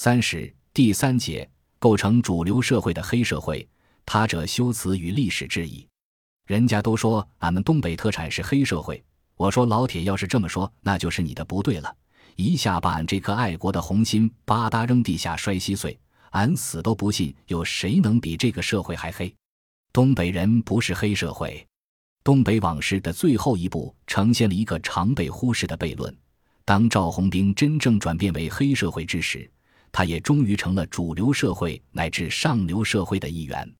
三十第三节构成主流社会的黑社会，他者修辞与历史质疑。人家都说俺们东北特产是黑社会，我说老铁，要是这么说，那就是你的不对了。一下把俺这颗爱国的红心吧嗒扔地下摔稀碎，俺死都不信有谁能比这个社会还黑。东北人不是黑社会。东北往事的最后一部呈现了一个常被忽视的悖论：当赵红兵真正转变为黑社会之时。他也终于成了主流社会乃至上流社会的一员。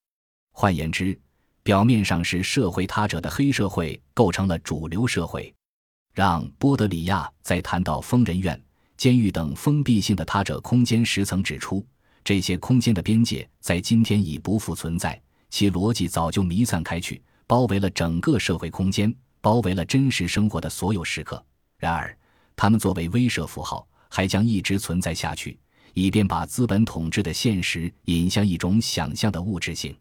换言之，表面上是社会他者的黑社会构成了主流社会。让波德里亚在谈到疯人院、监狱等封闭性的他者空间时，曾指出，这些空间的边界在今天已不复存在，其逻辑早就弥散开去，包围了整个社会空间，包围了真实生活的所有时刻。然而，他们作为威慑符号，还将一直存在下去。以便把资本统治的现实引向一种想象的物质性。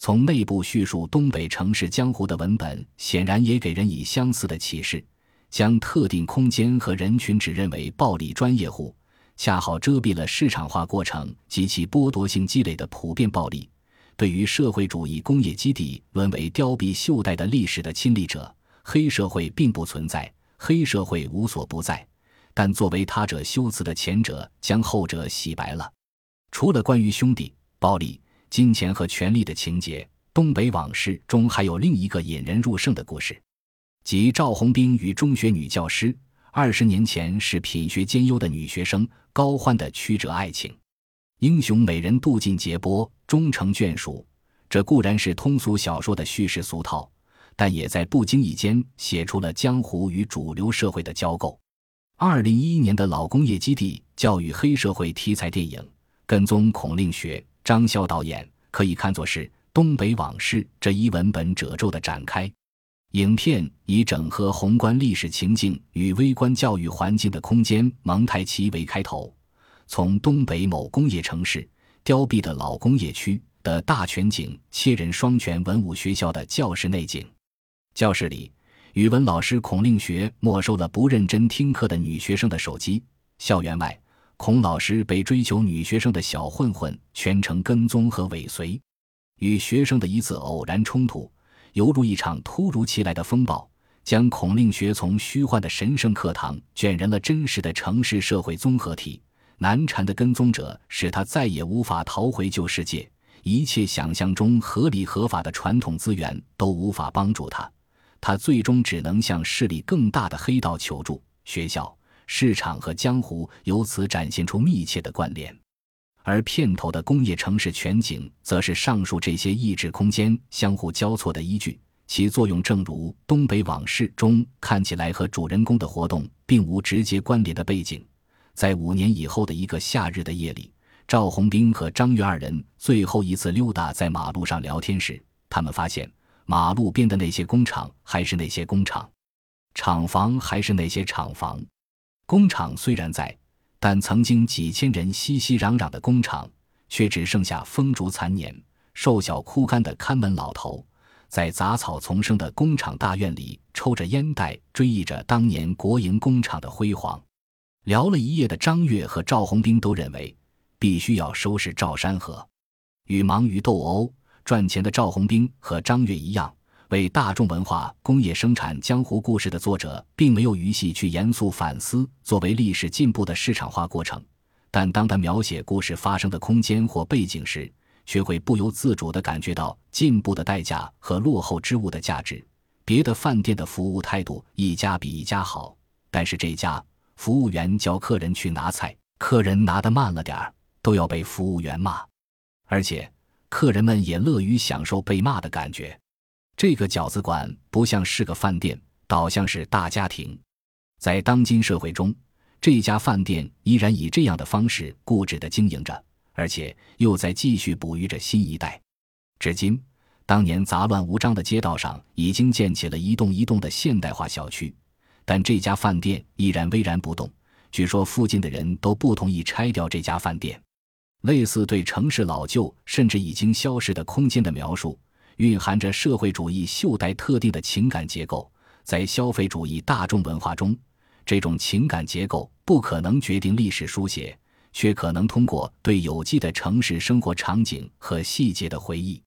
从内部叙述东北城市江湖的文本，显然也给人以相似的启示：将特定空间和人群指认为暴力专业户，恰好遮蔽了市场化过程及其剥夺性积累的普遍暴力。对于社会主义工业基地沦为凋敝锈带的历史的亲历者，黑社会并不存在，黑社会无所不在。但作为他者修辞的前者，将后者洗白了。除了关于兄弟、暴力、金钱和权力的情节，《东北往事》中还有另一个引人入胜的故事，即赵红兵与中学女教师二十年前是品学兼优的女学生高欢的曲折爱情。英雄美人渡尽劫波，终成眷属。这固然是通俗小说的叙事俗套，但也在不经意间写出了江湖与主流社会的交构。二零一一年的老工业基地教育黑社会题材电影《跟踪孔令学》，张潇导演可以看作是《东北往事》这一文本褶皱的展开。影片以整合宏观历史情境与微观教育环境的空间蒙太奇为开头，从东北某工业城市凋敝的老工业区的大全景切人双全文武学校的教室内景，教室里。语文老师孔令学没收了不认真听课的女学生的手机。校园外，孔老师被追求女学生的小混混全程跟踪和尾随。与学生的一次偶然冲突，犹如一场突如其来的风暴，将孔令学从虚幻的神圣课堂卷人了真实的城市社会综合体。难缠的跟踪者使他再也无法逃回旧世界，一切想象中合理合法的传统资源都无法帮助他。他最终只能向势力更大的黑道求助，学校、市场和江湖由此展现出密切的关联。而片头的工业城市全景，则是上述这些意志空间相互交错的依据，其作用正如《东北往事》中看起来和主人公的活动并无直接关联的背景。在五年以后的一个夏日的夜里，赵红兵和张月二人最后一次溜达在马路上聊天时，他们发现。马路边的那些工厂还是那些工厂，厂房还是那些厂房。工厂虽然在，但曾经几千人熙熙攘攘的工厂，却只剩下风烛残年、瘦小枯干的看门老头，在杂草丛生的工厂大院里抽着烟袋，追忆着当年国营工厂的辉煌。聊了一夜的张悦和赵红兵都认为，必须要收拾赵山河，与忙于斗殴。赚钱的赵红兵和张悦一样，为大众文化工业生产江湖故事的作者，并没有余系去严肃反思作为历史进步的市场化过程。但当他描写故事发生的空间或背景时，却会不由自主地感觉到进步的代价和落后之物的价值。别的饭店的服务态度一家比一家好，但是这家服务员叫客人去拿菜，客人拿得慢了点儿，都要被服务员骂，而且。客人们也乐于享受被骂的感觉。这个饺子馆不像是个饭店，倒像是大家庭。在当今社会中，这家饭店依然以这样的方式固执地经营着，而且又在继续哺育着新一代。至今，当年杂乱无章的街道上已经建起了一栋一栋的现代化小区，但这家饭店依然巍然不动。据说附近的人都不同意拆掉这家饭店。类似对城市老旧甚至已经消失的空间的描述，蕴含着社会主义袖带特定的情感结构。在消费主义大众文化中，这种情感结构不可能决定历史书写，却可能通过对有机的城市生活场景和细节的回忆，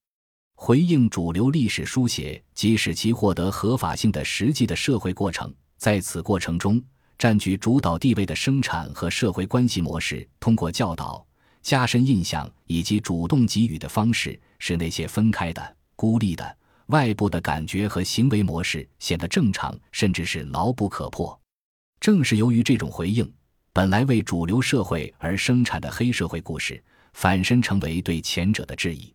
回应主流历史书写即使其获得合法性的实际的社会过程。在此过程中，占据主导地位的生产和社会关系模式，通过教导、加深印象以及主动给予的方式，使那些分开的、孤立的、外部的感觉和行为模式显得正常，甚至是牢不可破。正是由于这种回应，本来为主流社会而生产的黑社会故事，反身成为对前者的质疑。